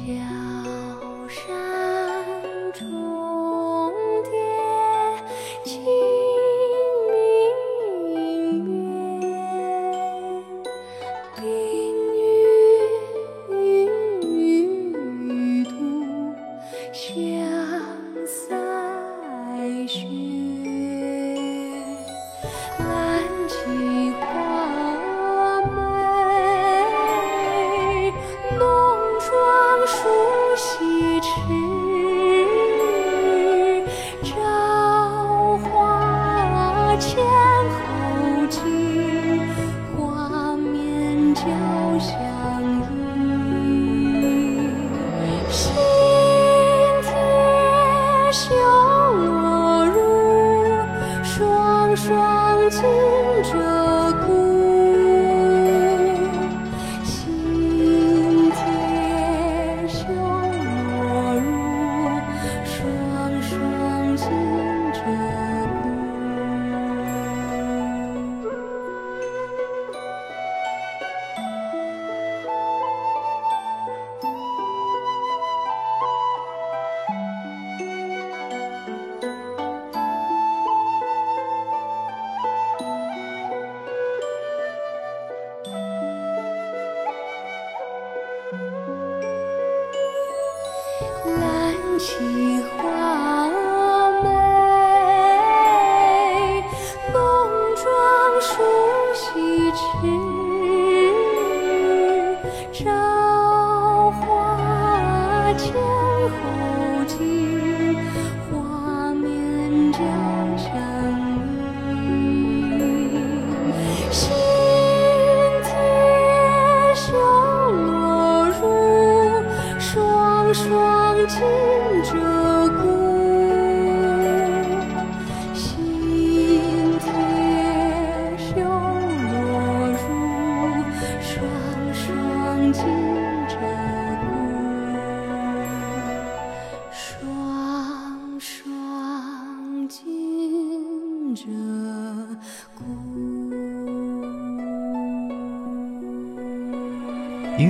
家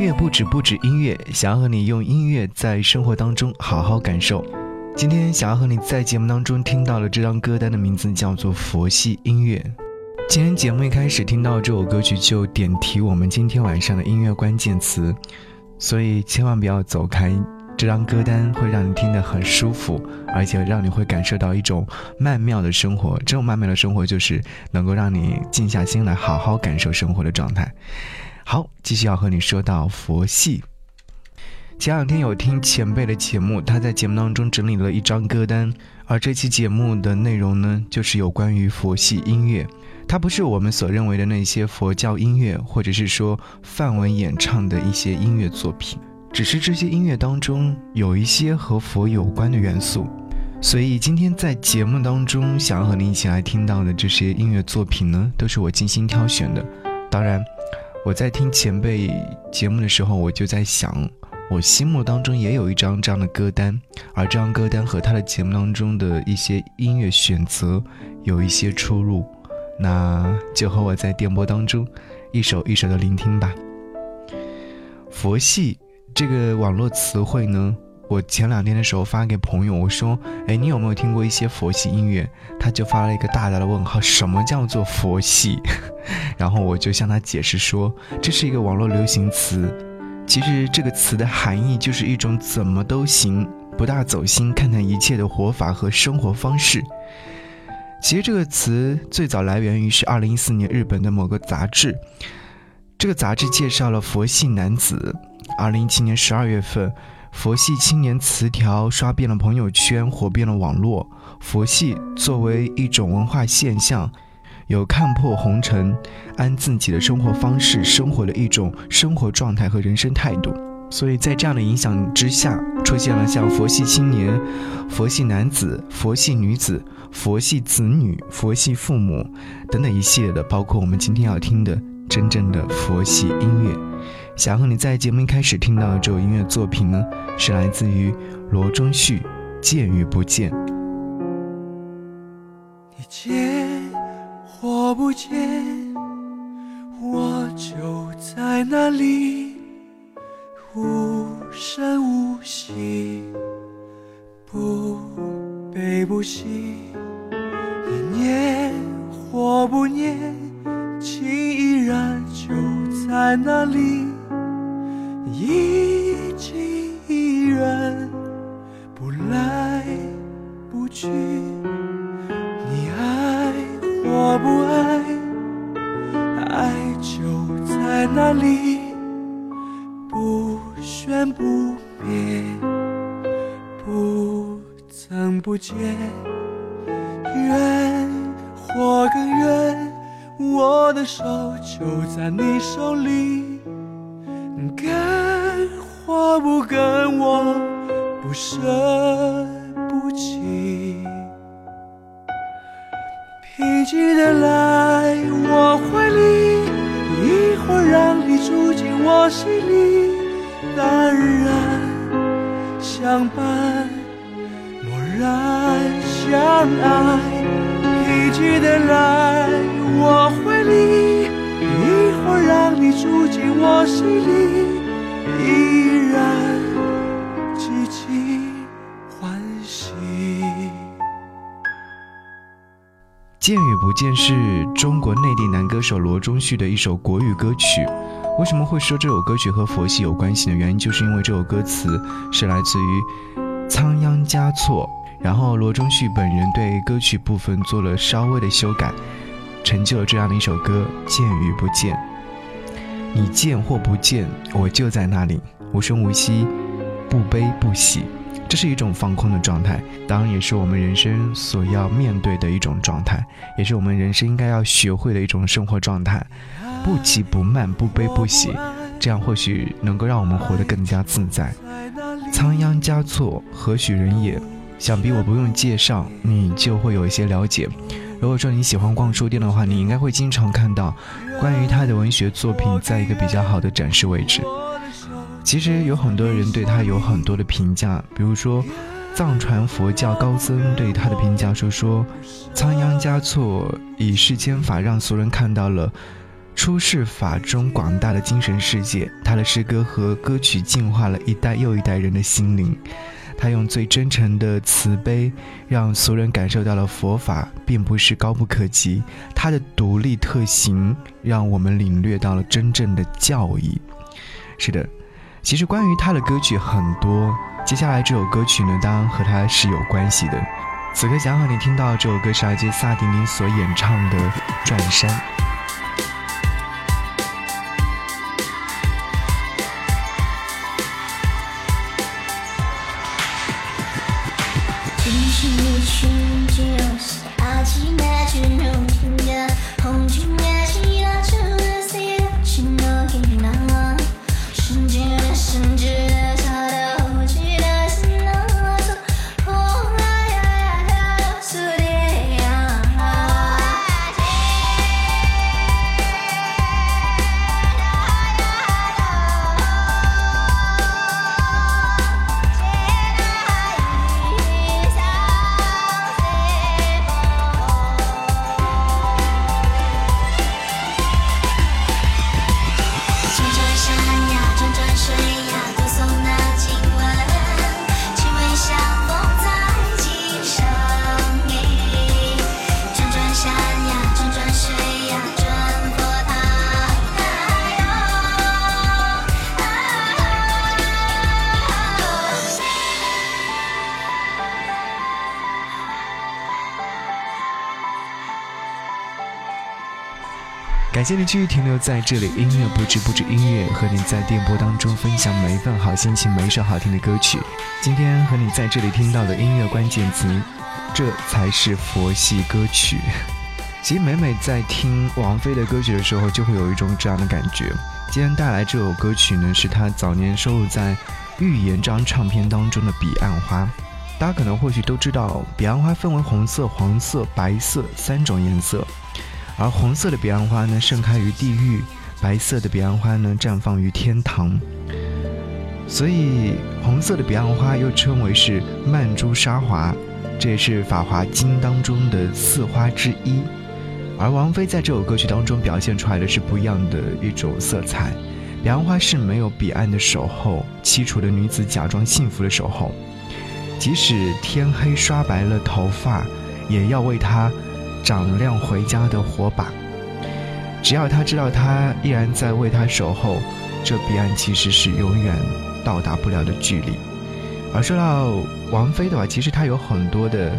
乐不止不止音乐，想要和你用音乐在生活当中好好感受。今天想要和你在节目当中听到的这张歌单的名字叫做佛系音乐。今天节目一开始听到这首歌曲就点题我们今天晚上的音乐关键词，所以千万不要走开。这张歌单会让你听得很舒服，而且让你会感受到一种曼妙的生活。这种曼妙的生活就是能够让你静下心来好好感受生活的状态。好，继续要和你说到佛系。前两天有听前辈的节目，他在节目当中整理了一张歌单，而这期节目的内容呢，就是有关于佛系音乐。它不是我们所认为的那些佛教音乐，或者是说梵文演唱的一些音乐作品，只是这些音乐当中有一些和佛有关的元素。所以今天在节目当中，想要和你一起来听到的这些音乐作品呢，都是我精心挑选的。当然。我在听前辈节目的时候，我就在想，我心目当中也有一张这样的歌单，而这张歌单和他的节目当中的一些音乐选择有一些出入，那就和我在电波当中一首一首的聆听吧。佛系这个网络词汇呢？我前两天的时候发给朋友，我说：“哎，你有没有听过一些佛系音乐？”他就发了一个大大的问号：“什么叫做佛系？” 然后我就向他解释说：“这是一个网络流行词，其实这个词的含义就是一种怎么都行、不大走心看待一切的活法和生活方式。”其实这个词最早来源于是二零一四年日本的某个杂志，这个杂志介绍了佛系男子。二零一七年十二月份。佛系青年词条刷遍了朋友圈，火遍了网络。佛系作为一种文化现象，有看破红尘、按自己的生活方式生活的一种生活状态和人生态度。所以在这样的影响之下，出现了像佛系青年、佛系男子、佛系女子、佛系子女、佛系父母等等一系列的，包括我们今天要听的真正的佛系音乐。想和你在节目一开始听到的这首音乐作品呢，是来自于罗中旭，《见与不见》。你见或不见，我就在那里，无声无息，不悲不喜，你念或不念，情依然就在那里，一己一人，不来不去，你爱或不爱，爱就在那里。不喧不灭，不增不减，远或更远，我的手就在你手里，跟或不跟，我不舍不弃，平静的来我怀里，一会儿让你住进我心里。淡然相伴，默然相爱，平静的来我怀里，让你住进我心里，依然激情欢喜。见与不见是中国内地男歌手罗中旭的一首国语歌曲。为什么会说这首歌曲和佛系有关系呢？原因就是因为这首歌词是来自于仓央嘉措，然后罗中旭本人对歌曲部分做了稍微的修改，成就了这样的一首歌《见与不见》。你见或不见，我就在那里，无声无息，不悲不喜。这是一种放空的状态，当然也是我们人生所要面对的一种状态，也是我们人生应该要学会的一种生活状态。不急不慢，不悲不喜，这样或许能够让我们活得更加自在。仓央嘉措何许人也？想必我不用介绍，你就会有一些了解。如果说你喜欢逛书店的话，你应该会经常看到关于他的文学作品在一个比较好的展示位置。其实有很多人对他有很多的评价，比如说藏传佛教高僧对他的评价说说，仓央嘉措以世间法让俗人看到了。出世法中广大的精神世界，他的诗歌和歌曲净化了一代又一代人的心灵。他用最真诚的慈悲，让俗人感受到了佛法并不是高不可及。他的独立特行，让我们领略到了真正的教义。是的，其实关于他的歌曲很多。接下来这首歌曲呢，当然和他是有关系的。此刻想和你听到这首歌是来自萨顶顶所演唱的《转山》。感谢你继续停留在这里，音乐不止不止音乐，和你在电波当中分享每一份好心情，每一首好听的歌曲。今天和你在这里听到的音乐关键词，这才是佛系歌曲。其实每每在听王菲的歌曲的时候，就会有一种这样的感觉。今天带来这首歌曲呢，是她早年收录在《预言》这张唱片当中的《彼岸花》。大家可能或许都知道，彼岸花分为红色、黄色、白色三种颜色。而红色的彼岸花呢，盛开于地狱；白色的彼岸花呢，绽放于天堂。所以，红色的彼岸花又称为是曼珠沙华，这也是《法华经》当中的四花之一。而王菲在这首歌曲当中表现出来的是不一样的一种色彩，彼岸花是没有彼岸的守候，凄楚的女子假装幸福的守候，即使天黑刷白了头发，也要为她长亮回家的火把。只要他知道他依然在为他守候，这彼岸其实是永远到达不了的距离。而说到王菲的话，其实她有很多的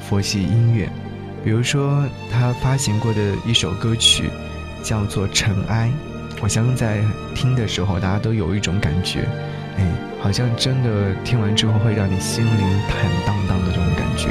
佛系音乐，比如说她发行过的一首歌曲叫做《尘埃》，我相信在听的时候大家都有一种感觉，哎，好像真的听完之后会让你心灵坦荡荡的这种感觉。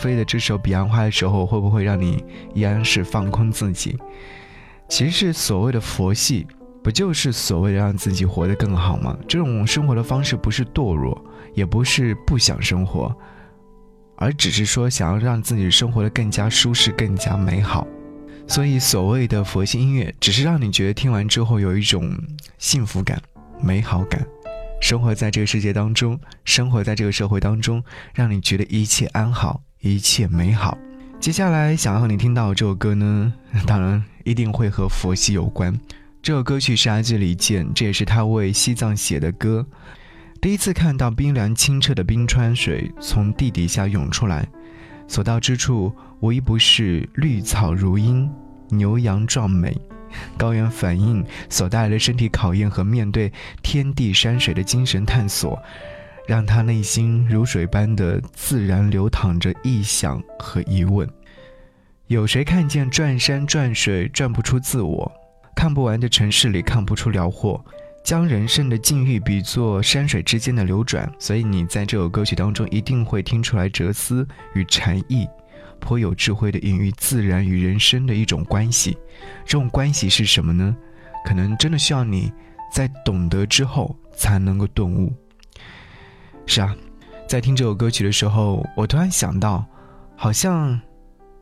菲的这首《彼岸花》的时候，会不会让你依然是放空自己？其实所谓的佛系，不就是所谓的让自己活得更好吗？这种生活的方式不是堕落，也不是不想生活，而只是说想要让自己生活的更加舒适、更加美好。所以，所谓的佛系音乐，只是让你觉得听完之后有一种幸福感、美好感。生活在这个世界当中，生活在这个社会当中，让你觉得一切安好，一切美好。接下来想要和你听到这首歌呢，当然一定会和佛系有关。这首歌曲是阿基里健，这也是他为西藏写的歌。第一次看到冰凉清澈的冰川水从地底下涌出来，所到之处无一不是绿草如茵。牛羊壮美，高原反应所带来的身体考验和面对天地山水的精神探索，让他内心如水般的自然流淌着臆想和疑问。有谁看见转山转水转不出自我？看不完的城市里看不出辽阔，将人生的境遇比作山水之间的流转。所以你在这首歌曲当中一定会听出来哲思与禅意。颇有智慧的隐喻自然与人生的一种关系，这种关系是什么呢？可能真的需要你在懂得之后才能够顿悟。是啊，在听这首歌曲的时候，我突然想到，好像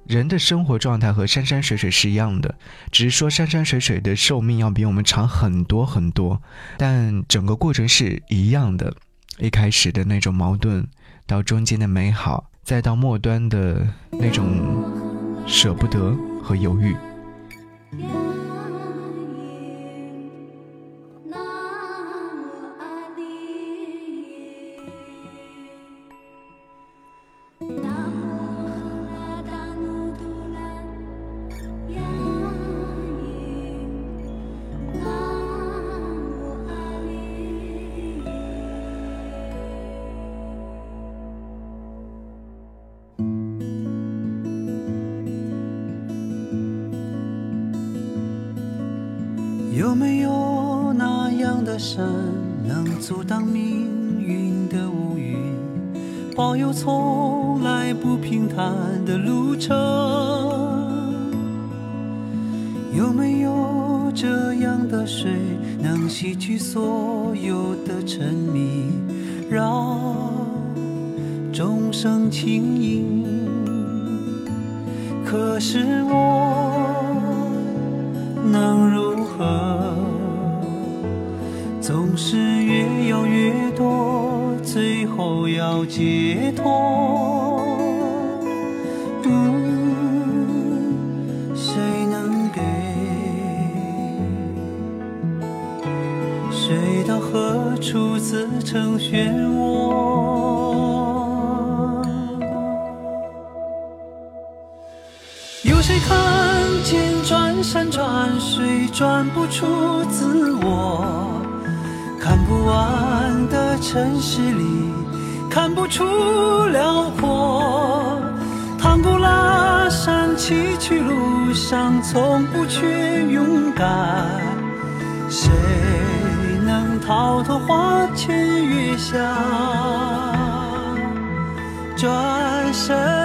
人的生活状态和山山水水是一样的，只是说山山水水的寿命要比我们长很多很多，但整个过程是一样的。一开始的那种矛盾，到中间的美好。再到末端的那种舍不得和犹豫。有没有这样的水，能洗去所有的沉迷，让众生轻盈？可是我能如何？总是越要越多，最后要解脱。成漩涡？有谁看见转山转水转不出自我？看不完的城市里看不出辽阔，唐古拉山崎岖路上从不缺勇敢。谁能逃脱花前月下？转身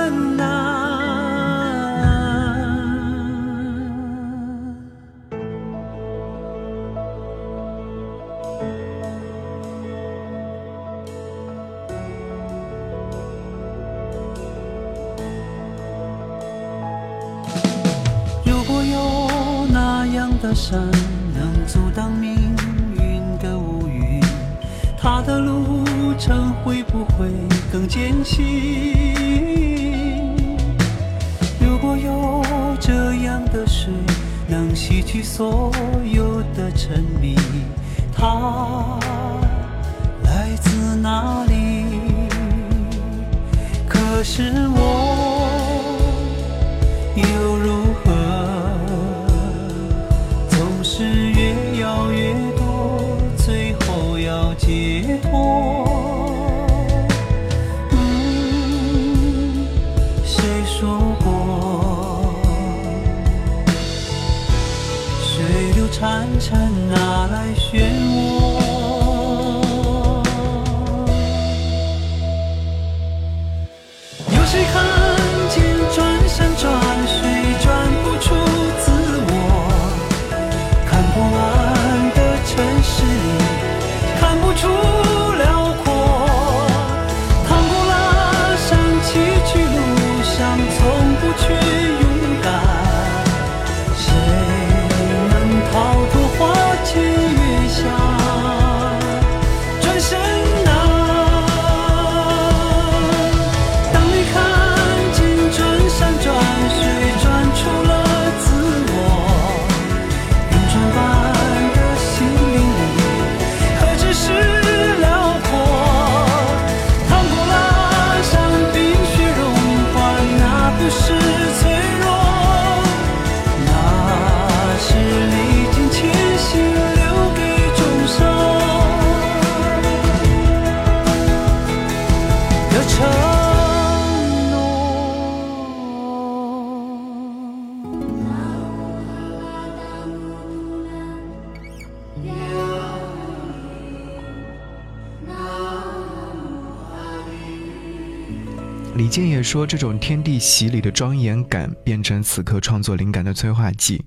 李健也说，这种天地洗礼的庄严感，变成此刻创作灵感的催化剂。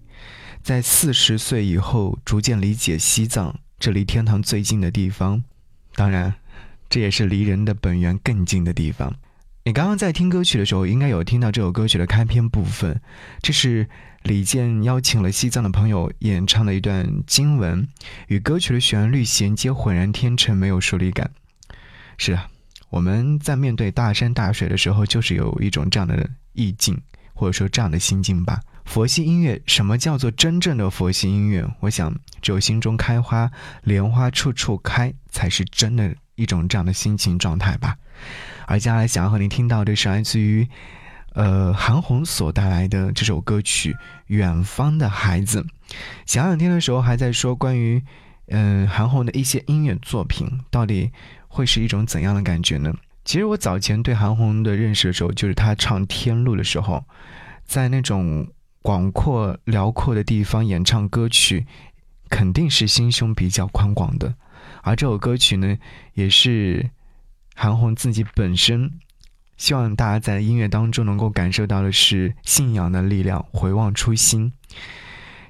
在四十岁以后，逐渐理解西藏，这离天堂最近的地方，当然，这也是离人的本源更近的地方。你刚刚在听歌曲的时候，应该有听到这首歌曲的开篇部分，这是李健邀请了西藏的朋友演唱的一段经文，与歌曲的旋律衔接浑然天成，没有疏离感。是啊。我们在面对大山大水的时候，就是有一种这样的意境，或者说这样的心境吧。佛系音乐，什么叫做真正的佛系音乐？我想，只有心中开花，莲花处处开，才是真的一种这样的心情状态吧。而接下来想要和您听到的是来自于，呃，韩红所带来的这首歌曲《远方的孩子》。前两天的时候还在说关于，嗯，韩红的一些音乐作品到底。会是一种怎样的感觉呢？其实我早前对韩红的认识的时候，就是她唱《天路》的时候，在那种广阔辽阔的地方演唱歌曲，肯定是心胸比较宽广的。而这首歌曲呢，也是韩红自己本身希望大家在音乐当中能够感受到的是信仰的力量，回望初心，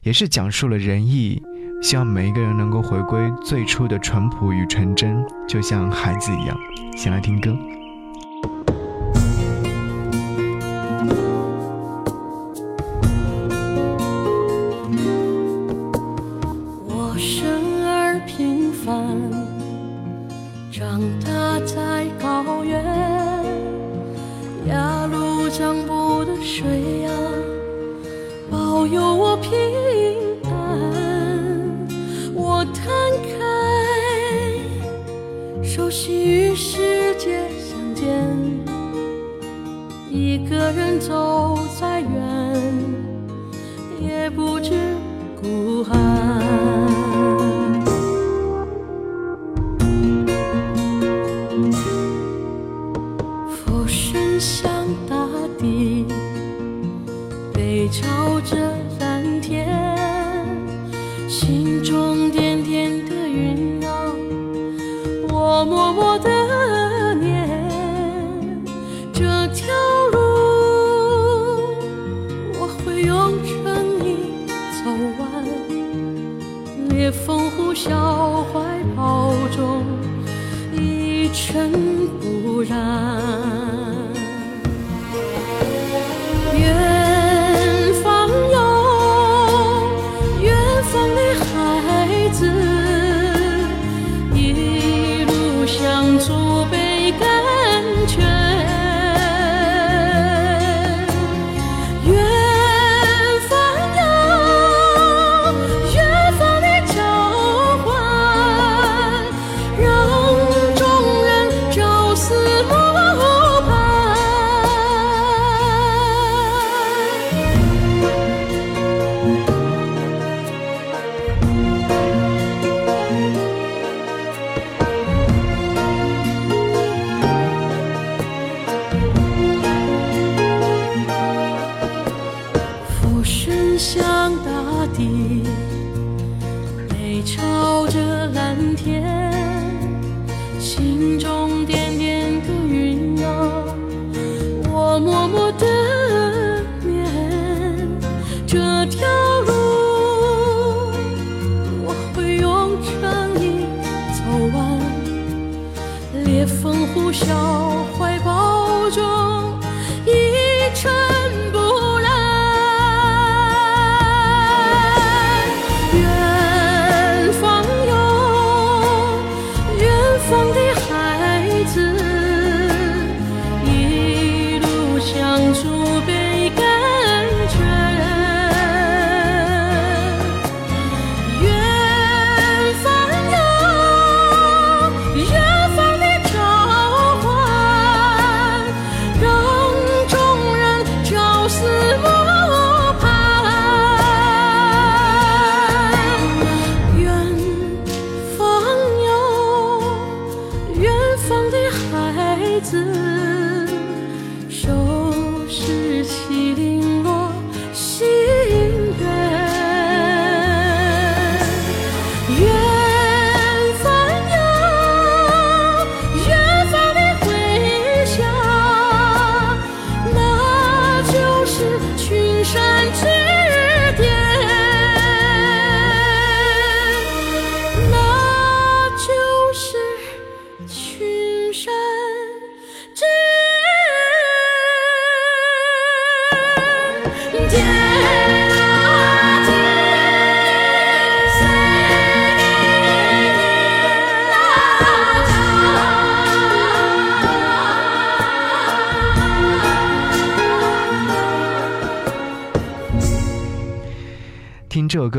也是讲述了仁义。希望每一个人能够回归最初的淳朴与纯真，就像孩子一样。先来听歌。想到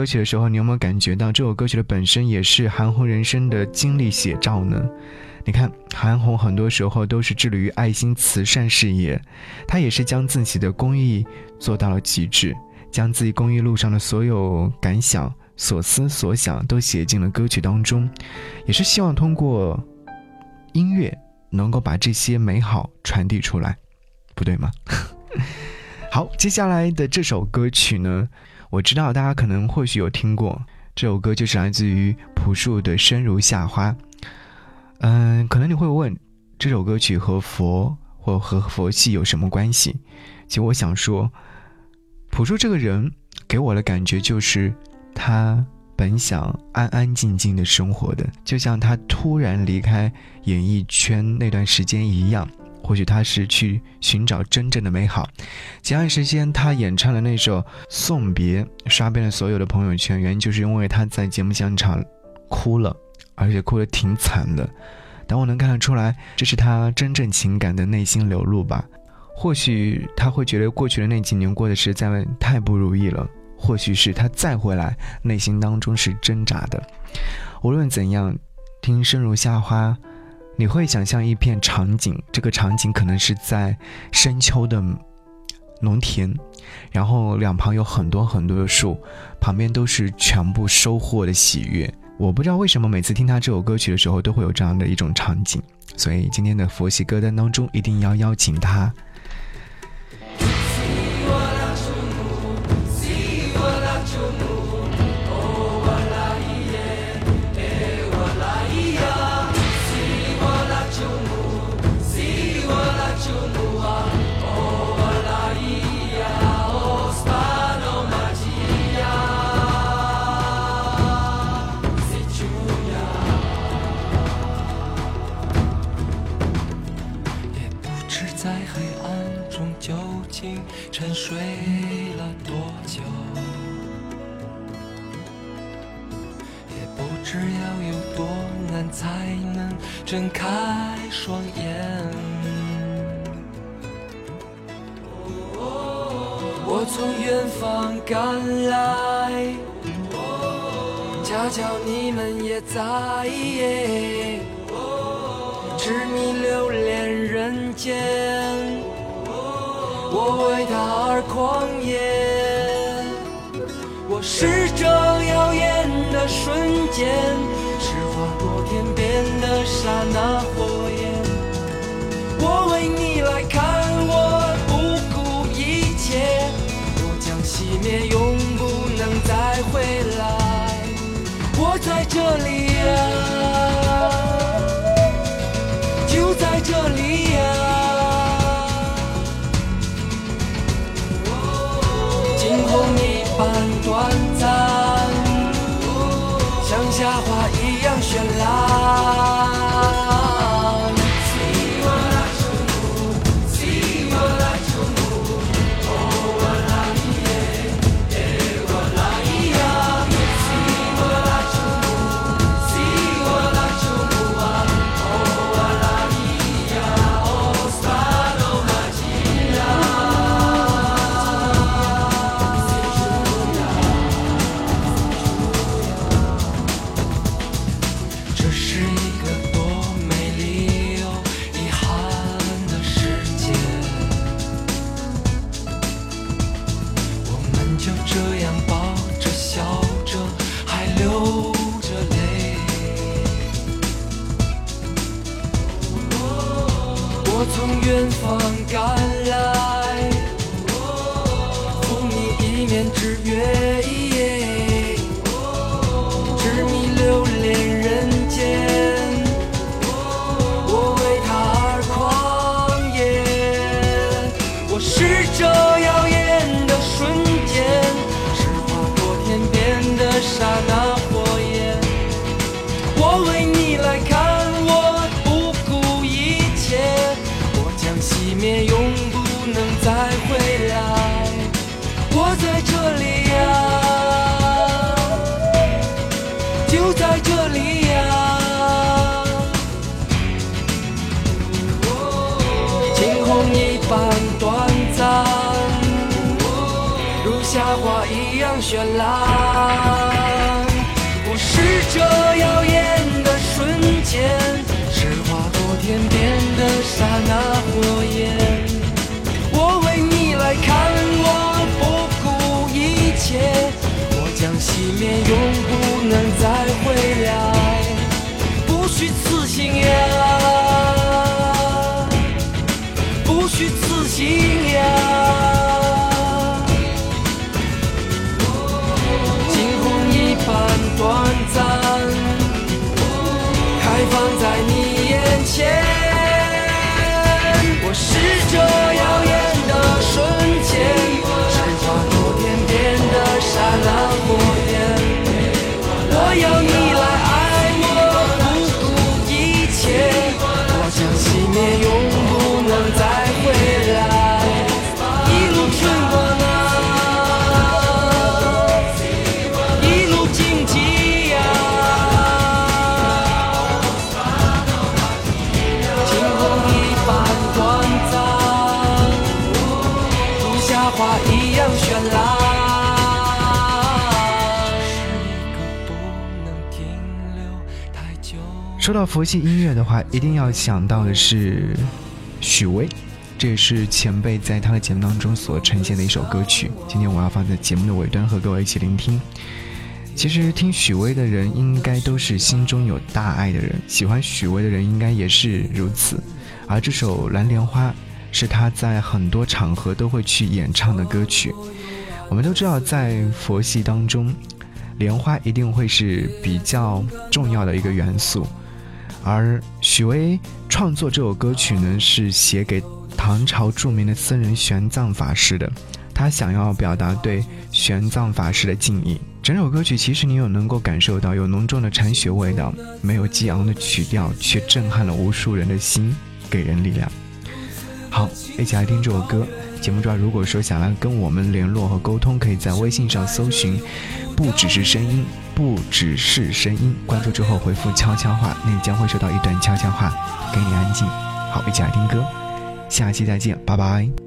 曲的时候，你有没有感觉到这首歌曲的本身也是韩红人生的经历写照呢？你看，韩红很多时候都是致力于爱心慈善事业，她也是将自己的公益做到了极致，将自己公益路上的所有感想、所思所想都写进了歌曲当中，也是希望通过音乐能够把这些美好传递出来，不对吗？好，接下来的这首歌曲呢？我知道大家可能或许有听过这首歌，就是来自于朴树的《生如夏花》。嗯，可能你会问，这首歌曲和佛或和佛系有什么关系？其实我想说，朴树这个人给我的感觉就是，他本想安安静静的生活的，就像他突然离开演艺圈那段时间一样。或许他是去寻找真正的美好。前段时间他演唱的那首《送别》，刷遍了所有的朋友圈，原因就是因为他在节目现场哭了，而且哭得挺惨的。但我能看得出来，这是他真正情感的内心流露吧。或许他会觉得过去的那几年过得实在太不如意了，或许是他再回来，内心当中是挣扎的。无论怎样，听《生如夏花》。你会想象一片场景，这个场景可能是在深秋的农田，然后两旁有很多很多的树，旁边都是全部收获的喜悦。我不知道为什么每次听他这首歌曲的时候，都会有这样的一种场景，所以今天的佛系歌单当中一定要邀请他。赶来，恰巧你们也在。痴迷流连人间，我为他而狂野。我是这耀眼的瞬间，是划过天边的刹那火梦一般短暂，如夏花一样绚烂。我是这耀眼的瞬间，是划过天边的刹那火焰。我为你来看，我不顾一切，我将熄灭，永不能再回来，不虚此行呀。去自信呀，惊鸿一般短暂，开放在你眼前。我是这耀眼的瞬间，是划过天边的刹那火焰。我要说到佛系音乐的话，一定要想到的是许巍，这也是前辈在他的节目当中所呈现的一首歌曲。今天我要放在节目的尾端和各位一起聆听。其实听许巍的人应该都是心中有大爱的人，喜欢许巍的人应该也是如此。而这首《蓝莲花》是他在很多场合都会去演唱的歌曲。我们都知道，在佛系当中，莲花一定会是比较重要的一个元素。而许巍创作这首歌曲呢，是写给唐朝著名的僧人玄奘法师的。他想要表达对玄奘法师的敬意。整首歌曲其实你有能够感受到有浓重的禅学味道，没有激昂的曲调，却震撼了无数人的心，给人力量。好，一起来听这首歌。节目中如果说想要跟我们联络和沟通，可以在微信上搜寻，不只是声音。不只是声音，关注之后回复悄悄话，那你将会收到一段悄悄话，给你安静。好，一起来听歌，下期再见，拜拜。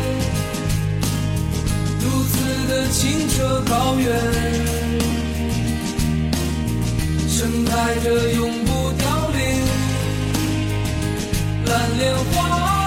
如此的清澈高远，盛开着永不凋零蓝莲花。